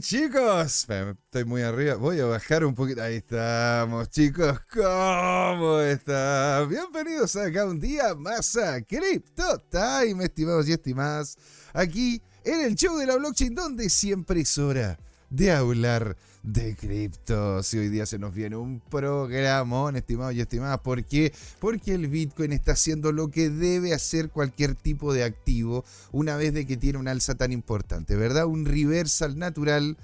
Chicos. Estoy muy arriba. Voy a bajar un poquito. Ahí estamos, chicos. ¿Cómo están? Bienvenidos acá un día más a Crypto Time, estimados y estimadas. Aquí en el show de la blockchain, donde siempre es hora de hablar de criptos. Y hoy día se nos viene un programón, estimados y estimadas. ¿Por qué? Porque el Bitcoin está haciendo lo que debe hacer cualquier tipo de activo una vez de que tiene un alza tan importante, ¿verdad? Un reversal natural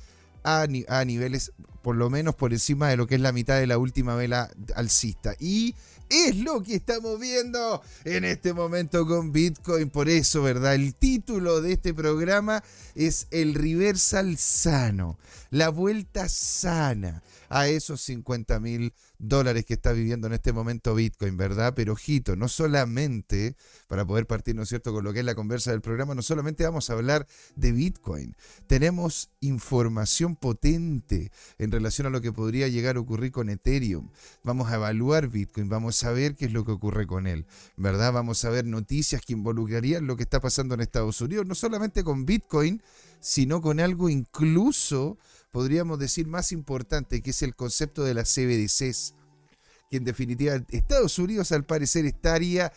a niveles por lo menos por encima de lo que es la mitad de la última vela alcista. Y es lo que estamos viendo en este momento con Bitcoin. Por eso, ¿verdad? El título de este programa es El Reversal Sano, la vuelta sana a esos 50 mil dólares que está viviendo en este momento Bitcoin, ¿verdad? Pero ojito, no solamente, para poder partir, ¿no es cierto?, con lo que es la conversa del programa, no solamente vamos a hablar de Bitcoin, tenemos información potente en relación a lo que podría llegar a ocurrir con Ethereum. Vamos a evaluar Bitcoin, vamos a ver qué es lo que ocurre con él, ¿verdad? Vamos a ver noticias que involucrarían lo que está pasando en Estados Unidos, no solamente con Bitcoin, sino con algo incluso podríamos decir, más importante, que es el concepto de las CBDCs, que en definitiva Estados Unidos al parecer estaría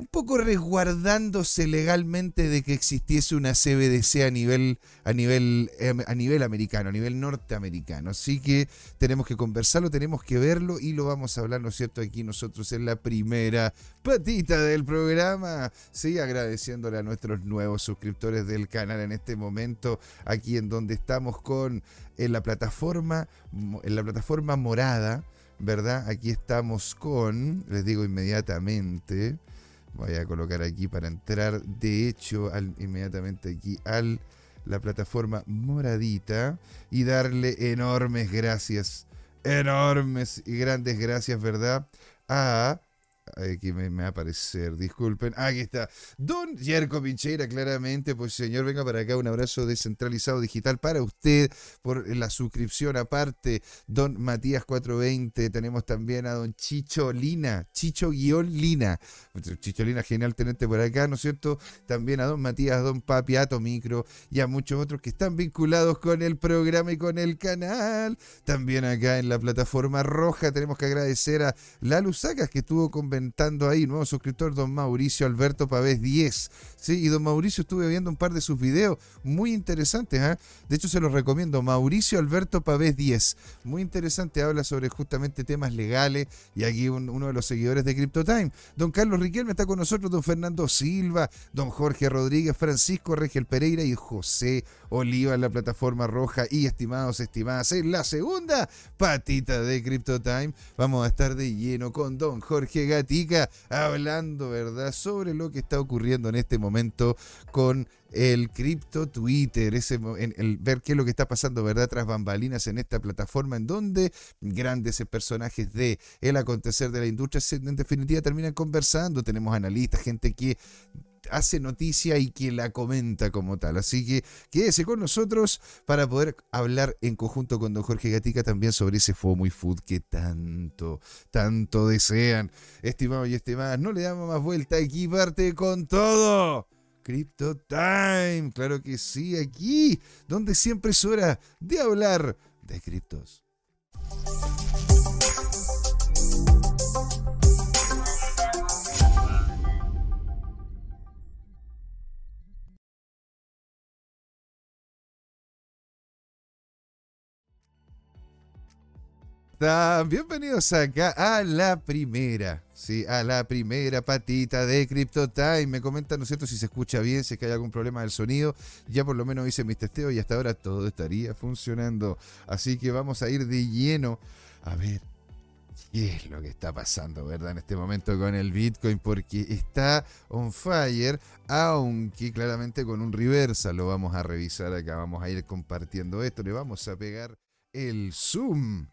un poco resguardándose legalmente de que existiese una CBDC a nivel, a nivel, em, a nivel americano, a nivel norteamericano. Así que tenemos que conversarlo, tenemos que verlo y lo vamos a hablar, ¿no es cierto?, aquí nosotros en la primera patita del programa. Sí, agradeciéndole a nuestros nuevos suscriptores del canal en este momento, aquí en donde estamos con en la plataforma, en la plataforma morada. ¿Verdad? Aquí estamos con, les digo inmediatamente, Voy a colocar aquí para entrar, de hecho, al, inmediatamente aquí al la plataforma moradita y darle enormes gracias, enormes y grandes gracias, ¿verdad? A Aquí me, va a aparecer, disculpen. Aquí está. Don Yerko Pincheira, claramente, pues señor, venga para acá. Un abrazo descentralizado digital para usted por la suscripción. Aparte, Don Matías 420. Tenemos también a Don Chicho Lina, Chicho-Lina. Chicho Lina, genial tenerte por acá, ¿no es cierto? También a Don Matías, Don Papi, Ato Micro y a muchos otros que están vinculados con el programa y con el canal. También acá en la plataforma roja tenemos que agradecer a La Lusacas que estuvo con comentando ahí, nuevo suscriptor, don Mauricio Alberto Pavés 10. Sí, y don Mauricio estuve viendo un par de sus videos muy interesantes. ¿eh? De hecho, se los recomiendo. Mauricio Alberto Pavés 10. Muy interesante, habla sobre justamente temas legales. Y aquí uno de los seguidores de CryptoTime. Don Carlos Riquelme está con nosotros, don Fernando Silva, don Jorge Rodríguez, Francisco Regel Pereira y José Oliva en la plataforma roja. Y estimados, estimadas, en la segunda patita de CryptoTime vamos a estar de lleno con don Jorge Gatti hablando, ¿verdad?, sobre lo que está ocurriendo en este momento con el cripto Twitter, ese, el, ver qué es lo que está pasando, ¿verdad?, tras bambalinas en esta plataforma en donde grandes personajes de el acontecer de la industria en definitiva terminan conversando, tenemos analistas, gente que hace noticia y que la comenta como tal. Así que quédese con nosotros para poder hablar en conjunto con don Jorge Gatica también sobre ese FOMO y Food que tanto, tanto desean. Estimados y estimadas, no le damos más vuelta, aquí parte con todo. Crypto Time, claro que sí, aquí, donde siempre es hora de hablar de criptos. Bienvenidos acá a la primera, sí, a la primera patita de CryptoTime. Me comentan, ¿no es cierto?, si se escucha bien, si es que hay algún problema del sonido. Ya por lo menos hice mis testeos y hasta ahora todo estaría funcionando. Así que vamos a ir de lleno a ver qué es lo que está pasando, ¿verdad? En este momento con el Bitcoin, porque está on fire, aunque claramente con un reversa lo vamos a revisar acá. Vamos a ir compartiendo esto, le vamos a pegar el zoom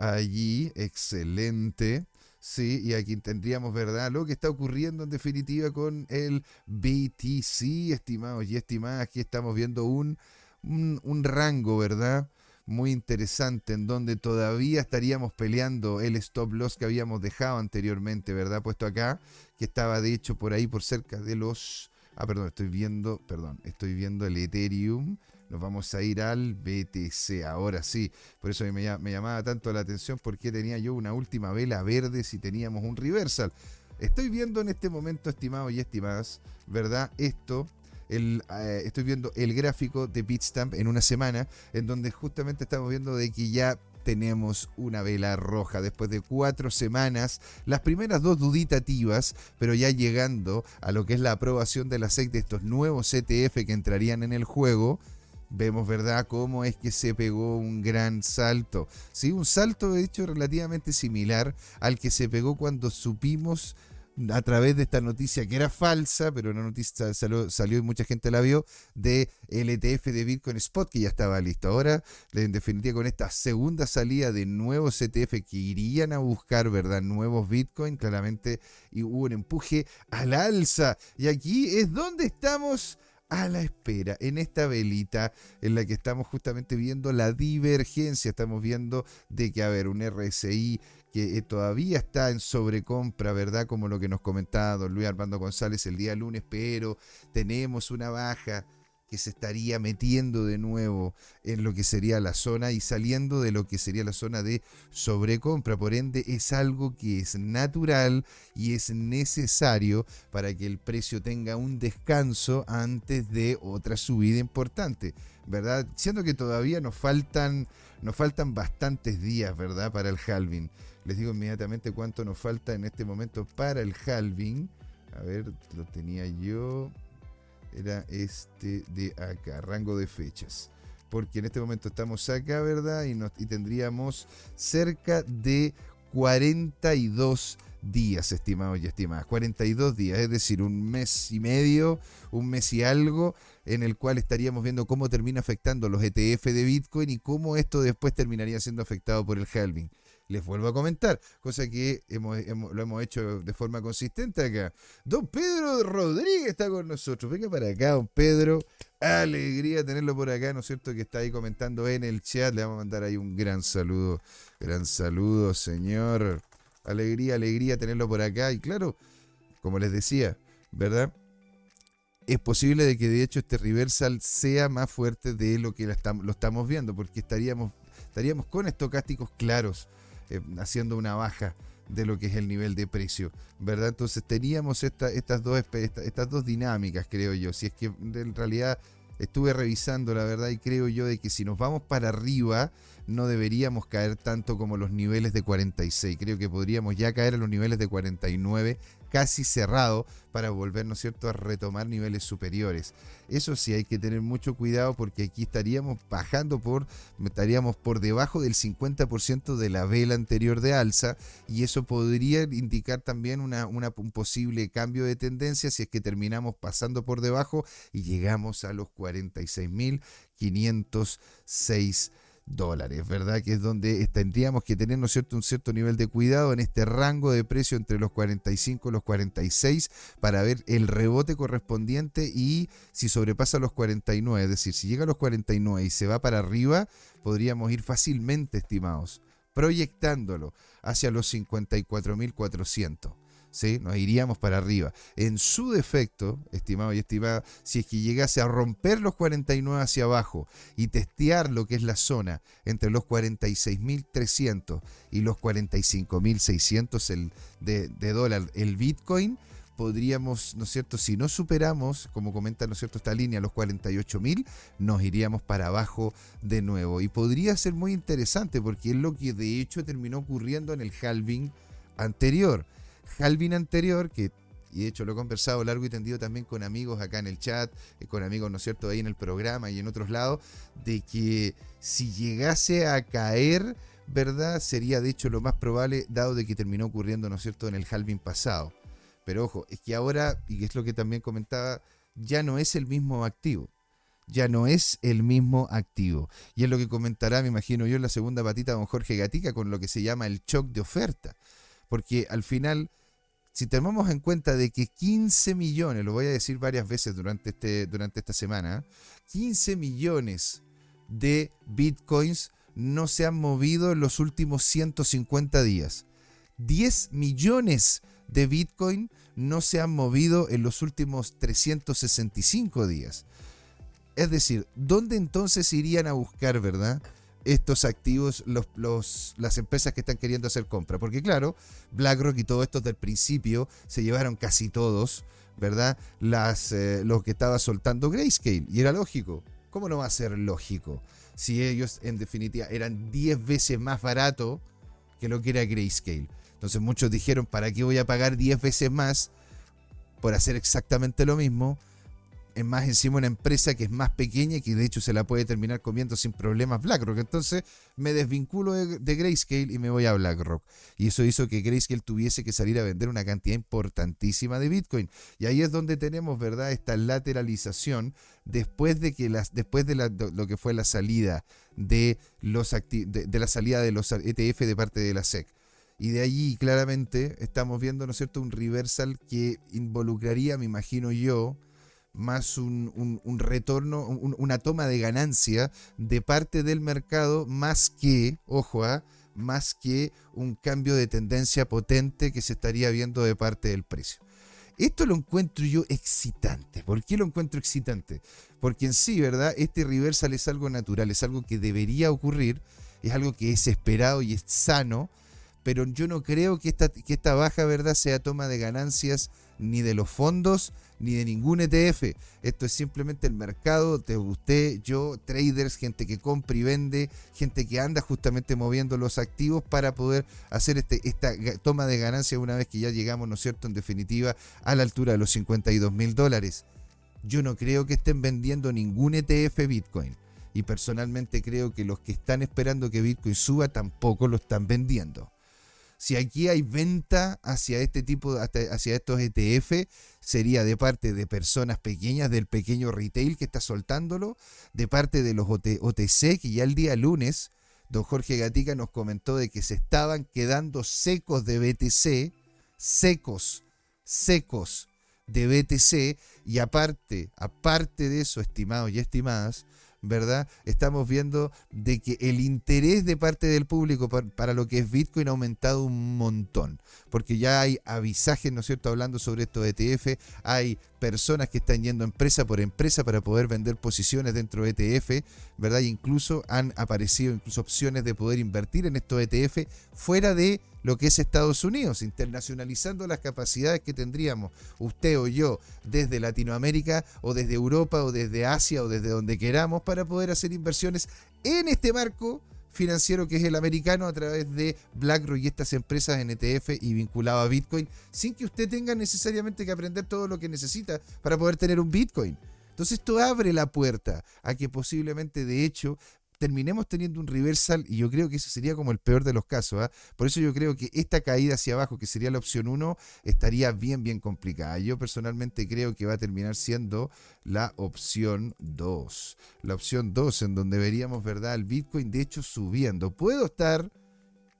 allí, excelente. Sí, y aquí tendríamos, ¿verdad? Lo que está ocurriendo en definitiva con el BTC, estimados y estimadas. Aquí estamos viendo un, un, rango, ¿verdad? Muy interesante, en donde todavía estaríamos peleando el stop loss que habíamos dejado anteriormente, ¿verdad? Puesto acá, que estaba de hecho por ahí por cerca de los... Ah, perdón, estoy viendo, perdón, estoy viendo el Ethereum nos vamos a ir al BTC. Ahora sí, por eso me, me llamaba tanto la atención porque tenía yo una última vela verde si teníamos un reversal. Estoy viendo en este momento, estimados y estimadas, ¿verdad? Esto el, eh, estoy viendo el gráfico de Bitstamp en una semana, en donde justamente estamos viendo de que ya tenemos una vela roja después de cuatro semanas, las primeras dos duditativas, pero ya llegando a lo que es la aprobación de la SEC de estos nuevos ETF que entrarían en el juego. Vemos, ¿verdad?, cómo es que se pegó un gran salto. Sí, un salto de hecho relativamente similar al que se pegó cuando supimos a través de esta noticia que era falsa, pero una noticia salió, salió y mucha gente la vio, de el ETF de Bitcoin Spot que ya estaba listo. Ahora, en definitiva, con esta segunda salida de nuevos ETF que irían a buscar, ¿verdad? Nuevos Bitcoin, claramente y hubo un empuje al alza. Y aquí es donde estamos a la espera en esta velita en la que estamos justamente viendo la divergencia, estamos viendo de que, a ver, un RSI que eh, todavía está en sobrecompra, ¿verdad? Como lo que nos comentaba don Luis Armando González el día lunes, pero tenemos una baja que se estaría metiendo de nuevo en lo que sería la zona y saliendo de lo que sería la zona de sobrecompra. Por ende, es algo que es natural y es necesario para que el precio tenga un descanso antes de otra subida importante, ¿verdad? Siendo que todavía nos faltan, nos faltan bastantes días, ¿verdad? Para el halving. Les digo inmediatamente cuánto nos falta en este momento para el halving. A ver, lo tenía yo. Era este de acá, rango de fechas. Porque en este momento estamos acá, ¿verdad? Y, nos, y tendríamos cerca de 42 días, estimados y estimadas. 42 días, es decir, un mes y medio, un mes y algo, en el cual estaríamos viendo cómo termina afectando los ETF de Bitcoin y cómo esto después terminaría siendo afectado por el halving les vuelvo a comentar, cosa que hemos, lo hemos hecho de forma consistente acá. Don Pedro Rodríguez está con nosotros. Venga para acá, don Pedro. Alegría tenerlo por acá, ¿no es cierto? Que está ahí comentando en el chat. Le vamos a mandar ahí un gran saludo. Gran saludo, señor. Alegría, alegría tenerlo por acá. Y claro, como les decía, ¿verdad? es posible de que de hecho este reversal sea más fuerte de lo que lo estamos viendo, porque estaríamos, estaríamos con estocásticos claros eh, haciendo una baja de lo que es el nivel de precio, ¿verdad? Entonces teníamos estas, dos, estas dos dinámicas, creo yo. Si es que en realidad estuve revisando la verdad y creo yo de que si nos vamos para arriba no deberíamos caer tanto como los niveles de 46. Creo que podríamos ya caer a los niveles de 49 casi cerrado para volver, ¿no es cierto?, a retomar niveles superiores. Eso sí, hay que tener mucho cuidado porque aquí estaríamos bajando por, estaríamos por debajo del 50% de la vela anterior de alza y eso podría indicar también una, un posible cambio de tendencia si es que terminamos pasando por debajo y llegamos a los 46.506 dólares, ¿verdad? Que es donde tendríamos que tener, un cierto nivel de cuidado en este rango de precio entre los 45 y los 46 para ver el rebote correspondiente y si sobrepasa los 49, es decir, si llega a los 49 y se va para arriba, podríamos ir fácilmente, estimados, proyectándolo hacia los 54.400. Nos iríamos para arriba. En su defecto, estimado y estimada, si es que llegase a romper los 49 hacia abajo y testear lo que es la zona entre los 46.300 y los 45.600 de, de dólar el Bitcoin, podríamos, ¿no es cierto? Si no superamos, como comenta, ¿no es cierto?, esta línea, los 48.000, nos iríamos para abajo de nuevo. Y podría ser muy interesante porque es lo que de hecho terminó ocurriendo en el halving anterior halving anterior, que y de hecho lo he conversado largo y tendido también con amigos acá en el chat, eh, con amigos, ¿no es cierto?, ahí en el programa y en otros lados, de que si llegase a caer, ¿verdad? Sería de hecho lo más probable, dado de que terminó ocurriendo, ¿no es cierto?, en el halving pasado. Pero ojo, es que ahora, y es lo que también comentaba, ya no es el mismo activo. Ya no es el mismo activo. Y es lo que comentará, me imagino yo, en la segunda patita don Jorge Gatica con lo que se llama el shock de oferta. Porque al final si tenemos en cuenta de que 15 millones, lo voy a decir varias veces durante, este, durante esta semana, 15 millones de bitcoins no se han movido en los últimos 150 días. 10 millones de bitcoin no se han movido en los últimos 365 días. Es decir, ¿dónde entonces irían a buscar, verdad? Estos activos, los, las empresas que están queriendo hacer compra. Porque claro, BlackRock y todo esto del principio se llevaron casi todos, ¿verdad? Las, eh, los que estaba soltando Grayscale. Y era lógico. ¿Cómo no va a ser lógico? Si ellos en definitiva eran 10 veces más barato que lo que era Grayscale. Entonces muchos dijeron, ¿para qué voy a pagar 10 veces más por hacer exactamente lo mismo? Es más encima una empresa que es más pequeña y que de hecho se la puede terminar comiendo sin problemas BlackRock. Entonces me desvinculo de, Grayscale y me voy a BlackRock. Y eso hizo que Grayscale tuviese que salir a vender una cantidad importantísima de Bitcoin. Y ahí es donde tenemos, ¿verdad?, esta lateralización después de que las, después de, lo que fue la salida de los de la salida de los ETF de parte de la SEC. Y de allí claramente estamos viendo, ¿no es cierto?, un reversal que involucraría, me imagino yo, más un, retorno, una toma de ganancia de parte del mercado, más que, ojo, ¿ah? más que un cambio de tendencia potente que se estaría viendo de parte del precio. Esto lo encuentro yo excitante. ¿Por qué lo encuentro excitante? Porque en sí, ¿verdad? Este reversal es algo natural, es algo que debería ocurrir, es algo que es esperado y es sano pero yo no creo que esta, que esta baja verdad sea toma de ganancias ni de los fondos ni de ningún ETF. Esto es simplemente el mercado de usted, yo, traders, gente que compra y vende, gente que anda justamente moviendo los activos para poder hacer este, esta toma de ganancias una vez que ya llegamos, ¿no es cierto?, en definitiva, a la altura de los 52 mil dólares. Yo no creo que estén vendiendo ningún ETF Bitcoin. Y personalmente creo que los que están esperando que Bitcoin suba tampoco lo están vendiendo si aquí hay venta hacia este tipo, hacia estos ETF, sería de parte de personas pequeñas, del pequeño retail que está soltándolo, de parte de los OTC, que ya el día lunes, don Jorge Gatica nos comentó de que se estaban quedando secos de BTC, secos, secos de BTC, y aparte, aparte de eso, estimados y estimadas, ¿verdad? Estamos viendo de que el interés de parte del público para, lo que es Bitcoin ha aumentado un montón, porque ya hay avisajes, ¿no es cierto?, hablando sobre estos ETF, hay personas que están yendo empresa por empresa para poder vender posiciones dentro de ETF, ¿verdad? Incluso han aparecido incluso opciones de poder invertir en estos ETF fuera de lo que es Estados Unidos, internacionalizando las capacidades que tendríamos usted o yo desde Latinoamérica o desde Europa o desde Asia o desde donde queramos para poder hacer inversiones en este marco financiero que es el americano a través de BlackRock y estas empresas en ETF y vinculado a Bitcoin, sin que usted tenga necesariamente que aprender todo lo que necesita para poder tener un Bitcoin. Entonces esto abre la puerta a que posiblemente de hecho terminemos teniendo un reversal y yo creo que eso sería como el peor de los casos. ¿ah? Por eso yo creo que esta caída hacia abajo, que sería la opción 1, estaría bien, bien complicada. Yo personalmente creo que va a terminar siendo la opción 2. La opción 2 en donde veríamos, ¿verdad? El Bitcoin de hecho subiendo. Puedo estar,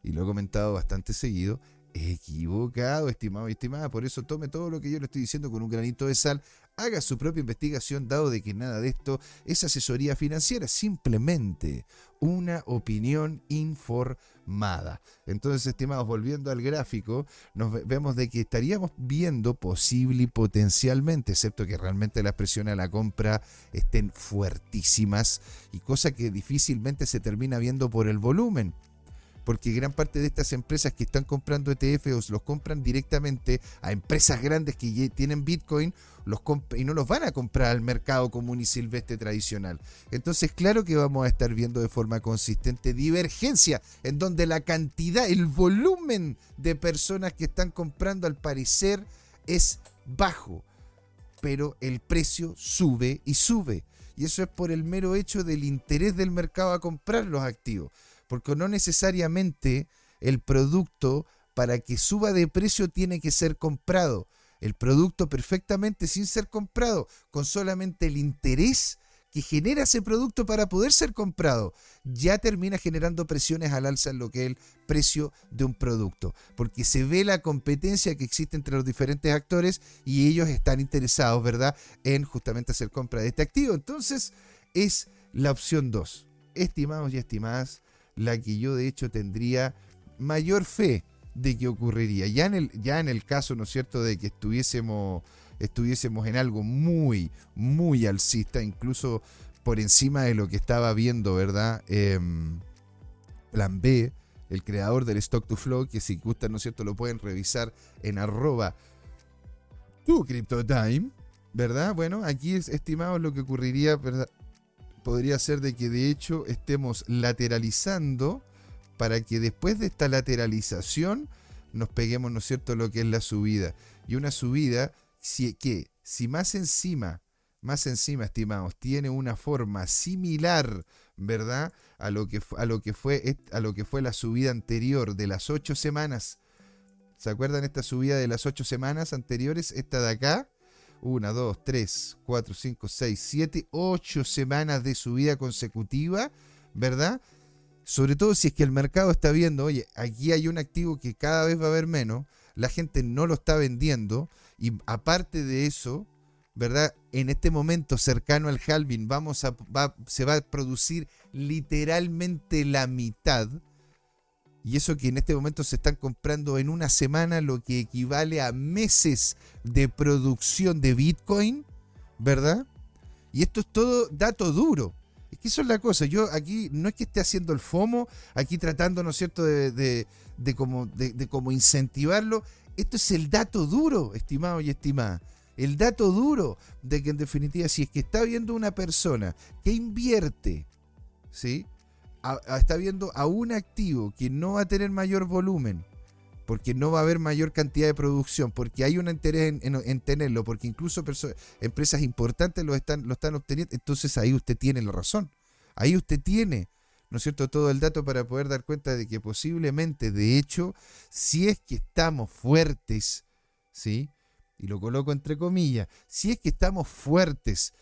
y lo he comentado bastante seguido, equivocado, estimado y estimada. Por eso tome todo lo que yo le estoy diciendo con un granito de sal. Haga su propia investigación, dado de que nada de esto es asesoría financiera, simplemente una opinión informada. Entonces, estimados, volviendo al gráfico, nos vemos de que estaríamos viendo posible y potencialmente, excepto que realmente las presiones a la compra estén fuertísimas y cosa que difícilmente se termina viendo por el volumen porque gran parte de estas empresas que están comprando ETFs los compran directamente a empresas grandes que tienen Bitcoin y no los van a comprar al mercado común y silvestre tradicional. Entonces, claro que vamos a estar viendo de forma consistente divergencia en donde la cantidad, el volumen de personas que están comprando al parecer es bajo, pero el precio sube y sube. Y eso es por el mero hecho del interés del mercado a comprar los activos porque no necesariamente el producto para que suba de precio tiene que ser comprado. El producto perfectamente sin ser comprado, con solamente el interés que genera ese producto para poder ser comprado, ya termina generando presiones al alza en lo que es el precio de un producto, porque se ve la competencia que existe entre los diferentes actores y ellos están interesados, ¿verdad?, en justamente hacer compra de este activo. Entonces, es la opción 2. Estimados y estimadas, la que yo de hecho tendría mayor fe de que ocurriría. Ya en el, ya en el caso, ¿no es cierto?, de que estuviésemos, estuviésemos en algo muy, muy alcista, incluso por encima de lo que estaba viendo, ¿verdad? Em, Plan B, el creador del Stock to Flow, que si gustan, ¿no es cierto?, lo pueden revisar en arroba tu CryptoTime, ¿verdad? Bueno, aquí es lo que ocurriría, ¿verdad? Podría ser de que de hecho estemos lateralizando para que después de esta lateralización nos peguemos, ¿no es cierto?, lo que es la subida. Y una subida si, que, si más encima, más encima, estimados, tiene una forma similar, ¿verdad? A lo que, a lo que, fue, a lo que fue la subida anterior de las ocho semanas. ¿Se acuerdan esta subida de las ocho semanas anteriores? Esta de acá. Una, dos, tres, cuatro, cinco, seis, siete, ocho semanas de subida consecutiva, ¿verdad? Sobre todo si es que el mercado está viendo, oye, aquí hay un activo que cada vez va a haber menos, la gente no lo está vendiendo y aparte de eso, ¿verdad? En este momento cercano al halving vamos a, se va a producir literalmente la mitad. Y eso que en este momento se están comprando en una semana lo que equivale a meses de producción de Bitcoin, ¿verdad? Y esto es todo dato duro. Es que eso es la cosa. Yo aquí no es que esté haciendo el FOMO, aquí tratando, ¿no es cierto?, de, de, como incentivarlo. Esto es el dato duro, estimado y estimada. El dato duro de que en definitiva, si es que está viendo una persona que invierte, ¿sí? Está viendo a un activo que no va a tener mayor volumen, porque no va a haber mayor cantidad de producción, porque hay un interés en, tenerlo, porque incluso empresas importantes lo están, lo están obteniendo, entonces ahí usted tiene la razón. Ahí usted tiene ¿no es cierto?, todo el dato para poder dar cuenta de que posiblemente, de hecho, si es que estamos fuertes, ¿sí? Y lo coloco entre comillas, si es que estamos fuertes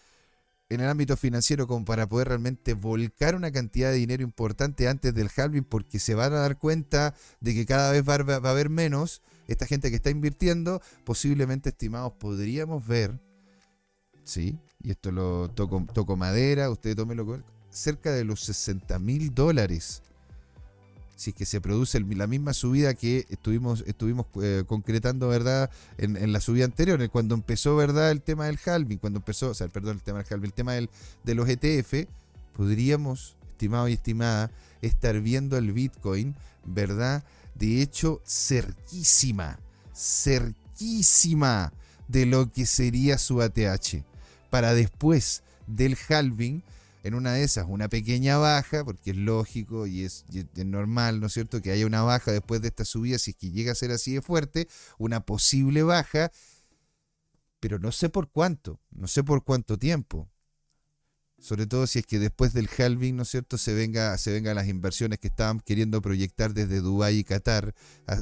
en el ámbito financiero como para poder realmente volcar una cantidad de dinero importante antes del halving porque se van a dar cuenta de que cada vez va a haber menos, esta gente que está invirtiendo, posiblemente estimados podríamos ver, ¿sí? Y esto lo toco, toco madera, usted tómelo cerca de los 60 mil dólares. Si es que se produce la misma subida que estuvimos, estuvimos eh, concretando, ¿verdad? En, la subida anterior, cuando empezó, ¿verdad? El tema del halving, cuando empezó, o sea, perdón, el tema del halving, el tema del, de los ETF, podríamos, estimado y estimada, estar viendo el Bitcoin, ¿verdad? De hecho, cerquísima, cerquísima de lo que sería su ATH. Para después del halving, en una de esas una pequeña baja, porque es lógico y es, normal, ¿no es cierto?, que haya una baja después de esta subida, si es que llega a ser así de fuerte, una posible baja, pero no sé por cuánto, no sé por cuánto tiempo. Sobre todo si es que después del halving, ¿no es cierto?, se se vengan las inversiones que estaban queriendo proyectar desde Dubái y Qatar,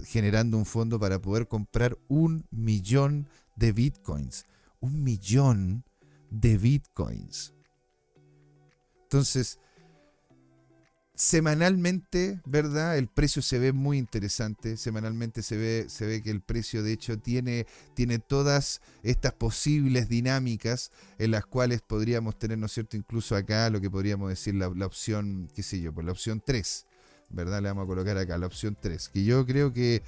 generando un fondo para poder comprar un millón de bitcoins. Un millón de bitcoins. Entonces, semanalmente, ¿verdad? El precio se ve muy interesante. Semanalmente se ve, se ve que el precio, de hecho, tiene, tiene todas estas posibles dinámicas en las cuales podríamos tener, ¿no es cierto? Incluso acá lo que podríamos decir la, la opción, qué sé yo, pues la opción 3, ¿verdad? Le vamos a colocar acá la opción 3, que yo creo que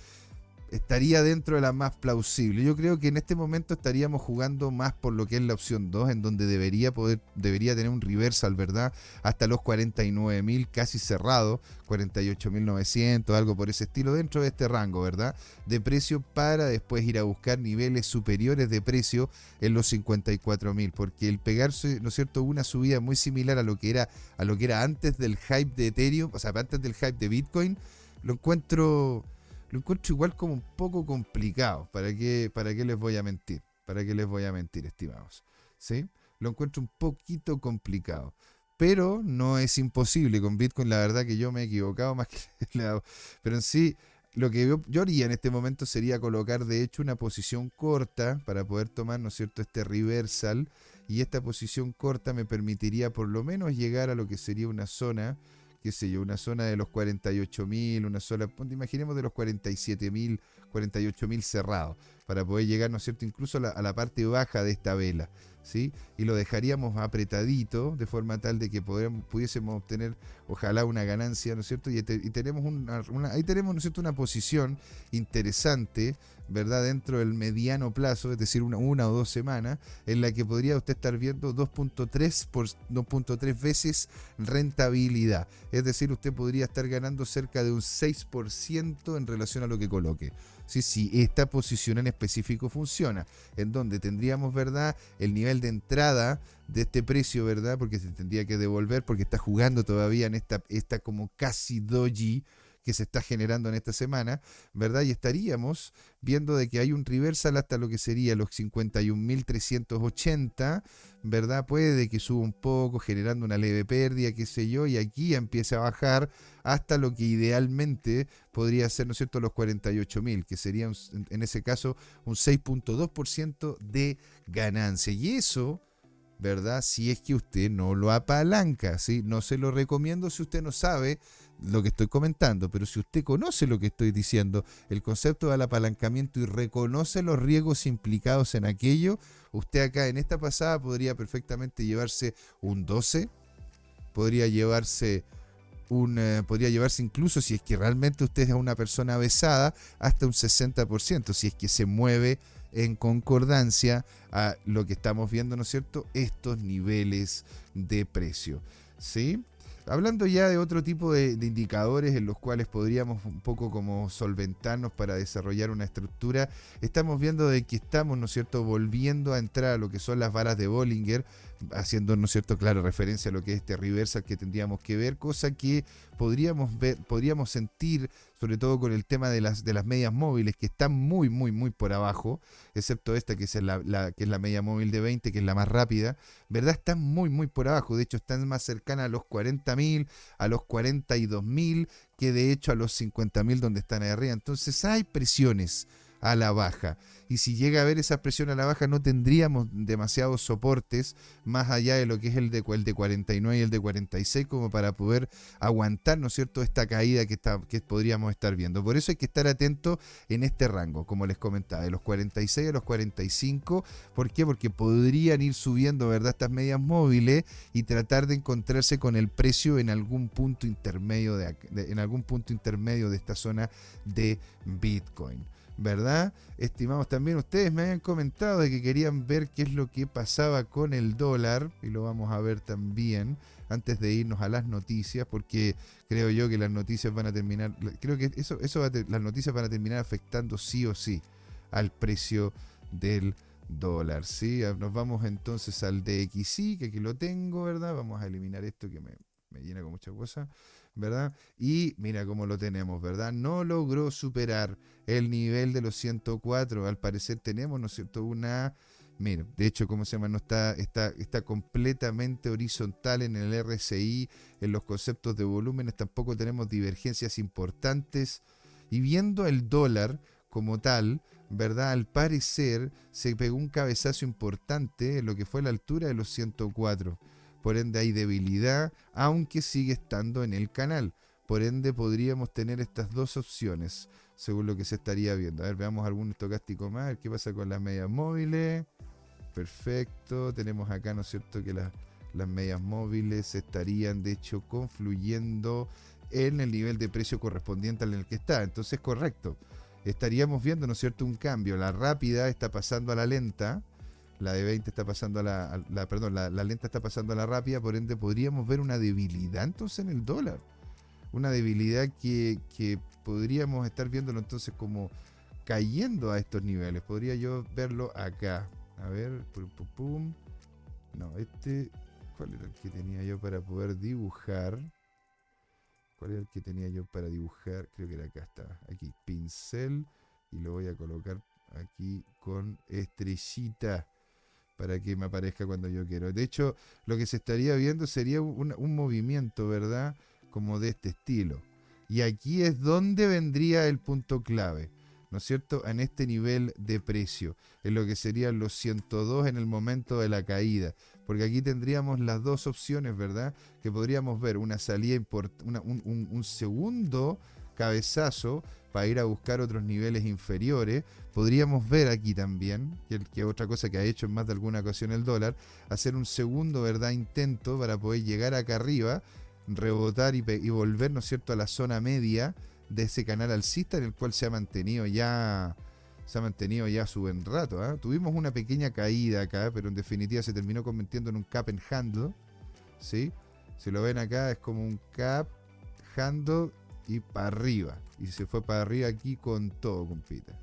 estaría dentro de la más plausible. Yo creo que en este momento estaríamos jugando más por lo que es la opción 2, en donde debería poder, debería tener un reversal, ¿verdad? Hasta los 49.000 casi cerrado, 48.900, algo por ese estilo, dentro de este rango, ¿verdad? De precio para después ir a buscar niveles superiores de precio en los 54.000, porque el pegarse, ¿no es cierto?, una subida muy similar a lo que era a lo que era antes del hype de Ethereum, o sea, antes del hype de Bitcoin, lo encuentro lo encuentro igual como un poco complicado. ¿Para qué, para qué les voy a mentir? ¿Para qué les voy a mentir, estimados? ¿Sí? Lo encuentro un poquito complicado. Pero no es imposible. Con Bitcoin, la verdad que yo me he equivocado más que. Pero en sí, lo que yo, yo, haría en este momento sería colocar, de hecho, una posición corta para poder tomar, ¿no es cierto?, este reversal. Y esta posición corta me permitiría por lo menos llegar a lo que sería una zona qué sé yo, una zona de los 48.000, una zona, imaginemos de los 47.000, 48.000 cerrados. para poder llegar, ¿no es cierto?, incluso a la, parte baja de esta vela. ¿Sí? Y lo dejaríamos apretadito de forma tal de que pudiésemos obtener, ojalá, una ganancia, ¿no es cierto? Y, tenemos una, ahí tenemos, ¿no es cierto?, una posición interesante ¿verdad? Dentro del mediano plazo, es decir, una, una o dos semanas, en la que podría usted estar viendo 2.3 por 2.3 veces rentabilidad. Es decir, usted podría estar ganando cerca de un 6% en relación a lo que coloque. Sí, sí, esta posición en específico funciona, en donde tendríamos, ¿verdad?, el nivel de entrada de este precio, ¿verdad? Porque se tendría que devolver porque está jugando todavía en esta, esta como casi doji que se está generando en esta semana, ¿verdad? Y estaríamos viendo de que hay un reversal hasta lo que sería los 51.380, ¿verdad? Puede que suba un poco, generando una leve pérdida, qué sé yo, y aquí empieza a bajar hasta lo que idealmente podría ser, ¿no es cierto?, los 48.000, que sería en ese caso un 6.2% de ganancia. Y eso... ¿verdad? Si es que usted no lo apalanca, ¿sí? No se lo recomiendo si usted no sabe lo que estoy comentando, pero si usted conoce lo que estoy diciendo, el concepto del apalancamiento y reconoce los riesgos implicados en aquello, usted acá en esta pasada podría perfectamente llevarse un 12, podría llevarse un, eh, podría llevarse incluso si es que realmente usted es una persona besada, hasta un 60%, si es que se mueve en concordancia a lo que estamos viendo, ¿no es cierto? Estos niveles de precio. ¿Sí? Hablando ya de otro tipo de, indicadores en los cuales podríamos un poco como solventarnos para desarrollar una estructura, estamos viendo de que estamos, ¿no es cierto?, volviendo a entrar a lo que son las varas de Bollinger, haciendo, ¿no es cierto?, claro, referencia a lo que es este reversal que tendríamos que ver, cosa que podríamos ver, podríamos sentir, sobre todo con el tema de las, de las medias móviles, que están muy, muy, muy por abajo, excepto esta que es la, que es la media móvil de 20, que es la más rápida, ¿verdad? Están muy, muy por abajo, de hecho están más cercanas a los 40.000, a los 42.000, que de hecho a los 50.000 donde están ahí arriba. Entonces hay presiones a la baja. Y si llega a haber esa presión a la baja, no tendríamos demasiados soportes más allá de lo que es el de, el de 49 y el de 46 como para poder aguantar, ¿no es cierto?, esta caída que, está, que podríamos estar viendo. Por eso hay que estar atento en este rango, como les comentaba, de los 46 a los 45. ¿Por qué? Porque podrían ir subiendo, ¿verdad?, estas medias móviles y tratar de encontrarse con el precio en algún punto intermedio de en algún punto intermedio de esta zona de Bitcoin. ¿Verdad? Estimados también, ustedes me habían comentado de que querían ver qué es lo que pasaba con el dólar, y lo vamos a ver también antes de irnos a las noticias, porque creo yo que las noticias van a terminar, creo que eso, eso las noticias van a terminar afectando sí o sí al precio del dólar, ¿sí? Ah, nos vamos entonces al DXY, que aquí lo tengo, ¿verdad? Vamos a eliminar esto que me, me llena con muchas cosas. ¿verdad? Y mira cómo lo tenemos, ¿verdad? No logró superar el nivel de los 104. Al parecer tenemos, ¿no es cierto? Una... Mira, de hecho, ¿cómo se llama? No está, está, está completamente horizontal en el RSI, en los conceptos de volúmenes, tampoco tenemos divergencias importantes. Y viendo el dólar como tal, ¿verdad? Al parecer se pegó un cabezazo importante en lo que fue la altura de los 104. Por ende hay debilidad, aunque sigue estando en el canal. Por ende podríamos tener estas dos opciones, según lo que se estaría viendo. A ver, veamos algún estocástico más, a ver qué pasa con las medias móviles. Perfecto, tenemos acá, ¿no es cierto?, que las, medias móviles estarían de hecho confluyendo en el nivel de precio correspondiente al en el que está. Entonces, correcto. Estaríamos viendo, ¿no es cierto?, un cambio. La rápida está pasando a la lenta la de 20 está pasando a la, perdón, la, lenta está pasando a la rápida, por ende podríamos ver una debilidad entonces en el dólar. Una debilidad que, podríamos estar viéndolo entonces como cayendo a estos niveles. Podría yo verlo acá. A ver, pum, pum, pum. No, este, ¿cuál era el que tenía yo para poder dibujar? ¿Cuál era el que tenía yo para dibujar? Creo que era acá, está. Aquí, pincel. Y lo voy a colocar aquí con estrellita para que me aparezca cuando yo quiero. De hecho, lo que se estaría viendo sería un, movimiento, ¿verdad? Como de este estilo. Y aquí es donde vendría el punto clave, ¿no es cierto? En este nivel de precio, en lo que serían los 102 en el momento de la caída. Porque aquí tendríamos las dos opciones, ¿verdad? Que podríamos ver una salida, un, un segundo cabezazo para ir a buscar otros niveles inferiores. Podríamos ver aquí también, que, otra cosa que ha hecho en más de alguna ocasión el dólar, hacer un segundo ¿verdad? intento para poder llegar acá arriba, rebotar y, volver, ¿no es cierto?, a la zona media de ese canal alcista en el cual se ha mantenido ya se ha mantenido ya su buen rato. ¿ah? Tuvimos una pequeña caída acá, pero en definitiva se terminó convirtiendo en un cap en handle. ¿sí? Si lo ven acá, es como un cap, handle y para arriba. Y se fue para arriba aquí con todo, compita.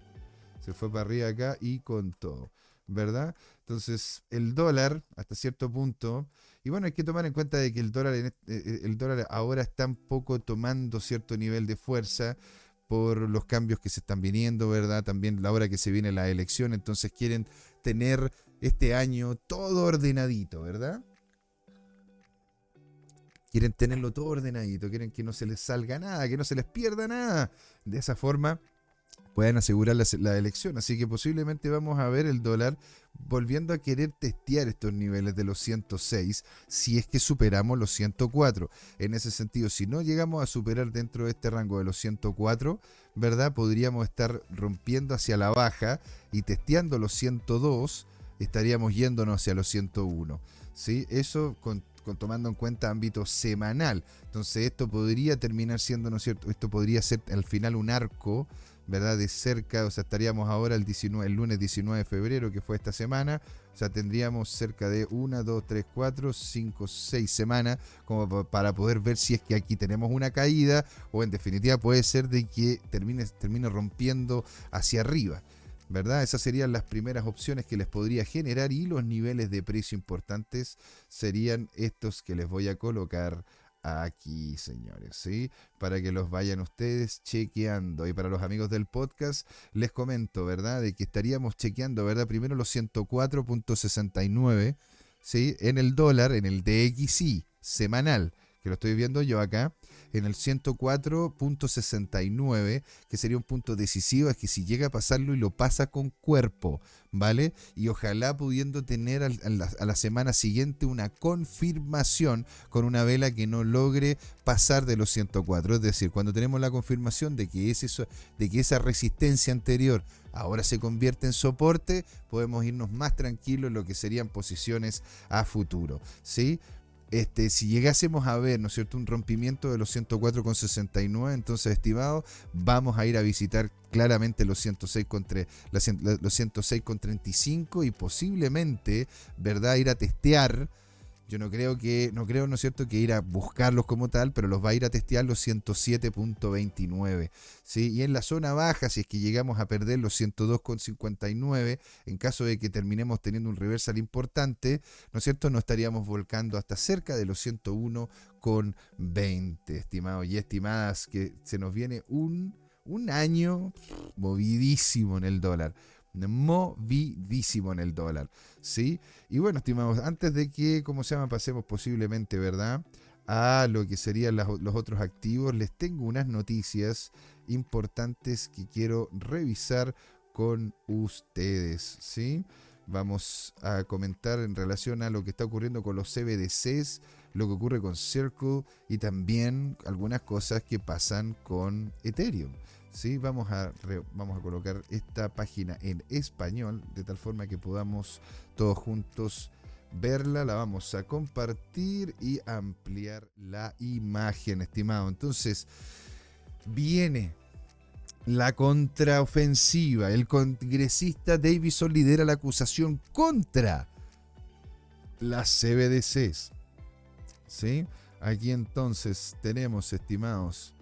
Se fue para arriba acá y con todo. ¿Verdad? Entonces, el dólar, hasta cierto punto, y bueno, hay que tomar en cuenta de que el dólar, eh, eh, el dólar ahora está un poco tomando cierto nivel de fuerza por los cambios que se están viniendo, ¿verdad? También la hora que se viene la elección, entonces quieren tener este año todo ordenadito, ¿verdad? Quieren tenerlo todo ordenadito, quieren que no se les salga nada, que no se les pierda nada. De esa forma puedan asegurar la, elección. Así que posiblemente vamos a ver el dólar volviendo a querer testear estos niveles de los 106 si es que superamos los 104. En ese sentido, si no llegamos a superar dentro de este rango de los 104, ¿verdad? Podríamos estar rompiendo hacia la baja y testeando los 102, estaríamos yéndonos hacia los 101. ¿sí? Eso con, tomando en cuenta ámbito semanal. Entonces esto podría terminar siendo, ¿no es cierto? Esto podría ser al final un arco ¿verdad? De cerca, o sea, estaríamos ahora el, 19, el lunes 19 de febrero, que fue esta semana, o sea, tendríamos cerca de 1, 2, 3, 4, 5, 6 semanas como para poder ver si es que aquí tenemos una caída o en definitiva puede ser de que termine, termine rompiendo hacia arriba. ¿Verdad? Esas serían las primeras opciones que les podría generar y los niveles de precio importantes serían estos que les voy a colocar aquí, señores, ¿sí? Para que los vayan ustedes chequeando. Y para los amigos del podcast, les comento, ¿verdad? De que estaríamos chequeando, ¿verdad? Primero los 104.69, ¿sí? En el dólar, en el DXI semanal, que lo estoy viendo yo acá en el 104.69, que sería un punto decisivo, es que si llega a pasarlo y lo pasa con cuerpo, ¿vale? Y ojalá pudiendo tener a la, semana siguiente una confirmación con una vela que no logre pasar de los 104. Es decir, cuando tenemos la confirmación de que, de que esa resistencia anterior ahora se convierte en soporte, podemos irnos más tranquilos en lo que serían posiciones a futuro. ¿sí? Este, si llegásemos a ver, ¿no es cierto?, un rompimiento de los 104,69, entonces, estimado, vamos a ir a visitar claramente los 106 contra, los 106,35 y posiblemente, ¿verdad?, ir a testear yo no creo que, no creo, ¿no es cierto?, que ir a buscarlos como tal, pero los va a ir a testear los 107.29. ¿sí? Y en la zona baja, si es que llegamos a perder los 102.59, en caso de que terminemos teniendo un reversal importante, ¿no es cierto?, nos estaríamos volcando hasta cerca de los 101.20, estimados y estimadas, que se nos viene un, un año movidísimo en el dólar movidísimo en el dólar. ¿sí? Y bueno, estimados, antes de que, como se llama, pasemos posiblemente, ¿verdad? A lo que serían los otros activos, les tengo unas noticias importantes que quiero revisar con ustedes, ¿sí? Vamos a comentar en relación a lo que está ocurriendo con los CBDCs, lo que ocurre con Circle y también algunas cosas que pasan con Ethereum. ¿Sí? Vamos a, vamos a colocar esta página en español de tal forma que podamos todos juntos verla, la vamos a compartir y ampliar la imagen, estimado. Entonces, viene la contraofensiva. El congresista Davison lidera la acusación contra las CBDCs. ¿Sí? Aquí entonces tenemos, estimados,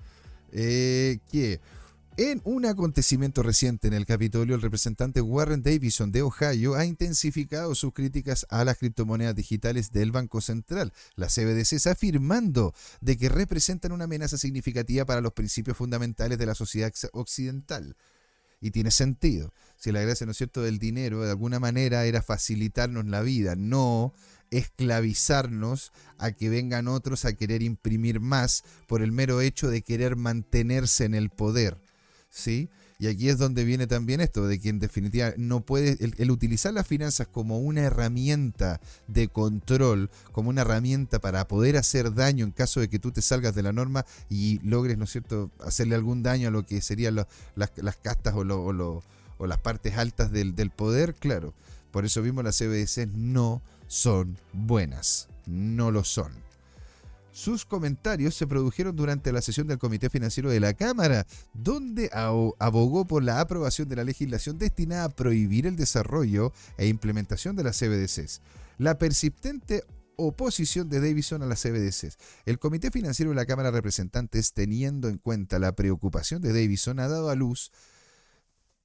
eh, que en un acontecimiento reciente en el Capitolio, el representante Warren Davison de Ohio ha intensificado sus críticas a las criptomonedas digitales del Banco Central, las CBDCs, afirmando de que representan una amenaza significativa para los principios fundamentales de la sociedad occidental. Y tiene sentido. Si la gracia, ¿no es cierto?, del dinero de alguna manera era facilitarnos la vida, no esclavizarnos a que vengan otros a querer imprimir más por el mero hecho de querer mantenerse en el poder. ¿Sí? Y aquí es donde viene también esto, de que en definitiva no puede, el, utilizar las finanzas como una herramienta de control, como una herramienta para poder hacer daño en caso de que tú te salgas de la norma y logres, ¿no es cierto?, hacerle algún daño a lo que serían las, castas o, o, las partes altas del, del poder, claro. Por eso mismo las CBDC no son buenas, no lo son. Sus comentarios se produjeron durante la sesión del Comité Financiero de la Cámara, donde abogó por la aprobación de la legislación destinada a prohibir el desarrollo e implementación de las CBDCs. La persistente oposición de Davison a las CBDCs. El Comité Financiero de la Cámara de Representantes, teniendo en cuenta la preocupación de Davison, ha dado a luz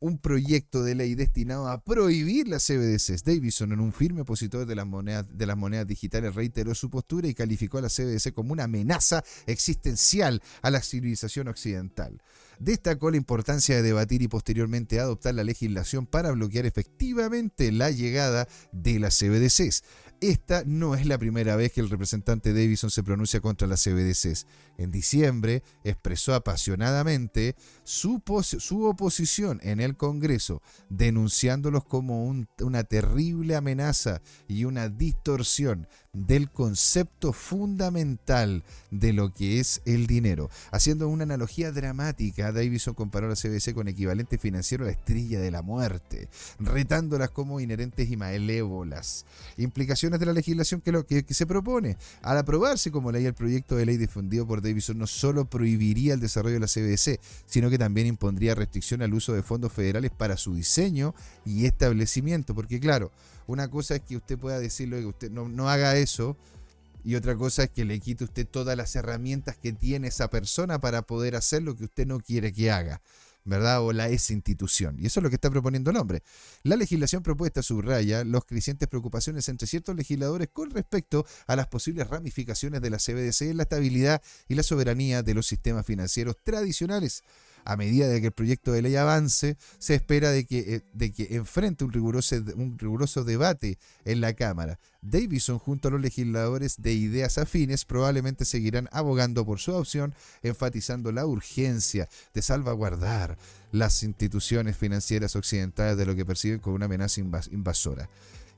un proyecto de ley destinado a prohibir las CBDCs. Davison, en un firme opositor de las monedas, de las monedas digitales, reiteró su postura y calificó a la CBDC como una amenaza existencial a la civilización occidental. Destacó la importancia de debatir y posteriormente adoptar la legislación para bloquear efectivamente la llegada de las CBDCs. Esta no es la primera vez que el representante Davison se pronuncia contra las CBDCs. En diciembre expresó apasionadamente su, su oposición en el Congreso, denunciándolos como una terrible amenaza y una distorsión del concepto fundamental de lo que es el dinero. Haciendo una analogía dramática, Davison comparó la CBC con equivalente financiero a la estrella de la muerte, retándolas como inherentes y malévolas. Implicaciones de la legislación que, lo, que, se propone. Al aprobarse como ley el proyecto de ley difundido por Davison no solo prohibiría el desarrollo de la CBC, sino que también impondría restricción al uso de fondos federales para su diseño y establecimiento, porque claro, una cosa es que usted pueda decirle que usted no, no haga eso. Y otra cosa es que le quite usted todas las herramientas que tiene esa persona para poder hacer lo que usted no quiere que haga. ¿verdad? O la esa institución. Y eso es lo que está proponiendo el hombre. La legislación propuesta subraya los crecientes preocupaciones entre ciertos legisladores con respecto a las posibles ramificaciones de la CBDC en la estabilidad y la soberanía de los sistemas financieros tradicionales a medida que el proyecto de ley avance, se espera de que, eh, de que enfrente un riguroso, un riguroso debate en la Cámara. Davison, junto a los legisladores de ideas afines, probablemente seguirán abogando por su opción, enfatizando la urgencia de salvaguardar las instituciones financieras occidentales de lo que perciben como una amenaza invasora.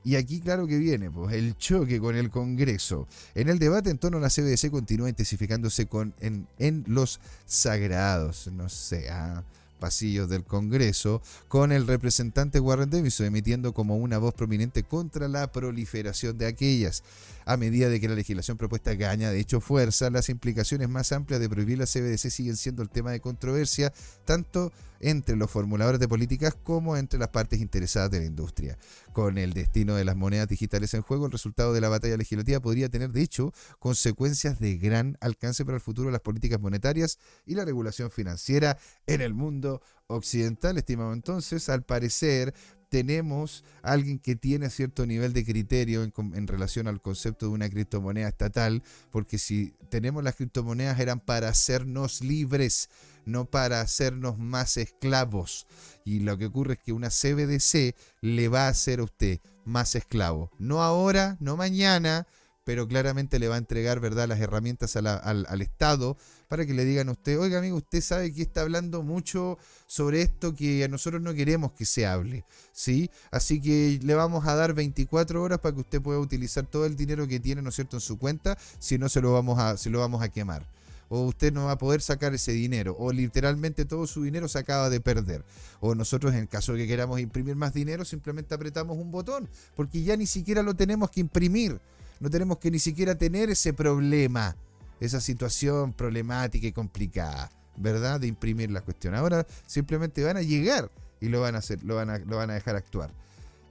Y aquí claro que viene, pues, el choque con el Congreso. En el debate en torno a la CBDC continúa intensificándose con, en, en los sagrados, no sé, ah, pasillos del Congreso, con el representante Warren Davison emitiendo como una voz prominente contra la proliferación de aquellas. A medida de que la legislación propuesta gana de hecho fuerza, las implicaciones más amplias de prohibir la CBDC siguen siendo el tema de controversia, tanto entre los formuladores de políticas como entre las partes interesadas de la industria. Con el destino de las monedas digitales en juego, el resultado de la batalla legislativa podría tener, de hecho, consecuencias de gran alcance para el futuro de las políticas monetarias y la regulación financiera en el mundo occidental, estimado entonces, al parecer tenemos alguien que tiene cierto nivel de criterio en, relación al concepto de una criptomoneda estatal, porque si tenemos las criptomonedas eran para hacernos libres, no para hacernos más esclavos. Y lo que ocurre es que una CBDC le va a hacer a usted más esclavo. No ahora, no mañana, pero claramente le va a entregar ¿verdad? las herramientas al, al, Estado para que le digan a usted, oiga amigo, usted sabe que está hablando mucho sobre esto que a nosotros no queremos que se hable, ¿sí? Así que le vamos a dar 24 horas para que usted pueda utilizar todo el dinero que tiene, ¿no es cierto?, en su cuenta, si no se lo vamos a, se lo vamos a quemar o usted no va a poder sacar ese dinero, o literalmente todo su dinero se acaba de perder. O nosotros, en caso de que queramos imprimir más dinero, simplemente apretamos un botón, porque ya ni siquiera lo tenemos que imprimir no tenemos que ni siquiera tener ese problema, esa situación problemática y complicada, ¿verdad? De imprimir la cuestión. Ahora simplemente van a llegar y lo van a hacer, lo van a, lo van a dejar actuar.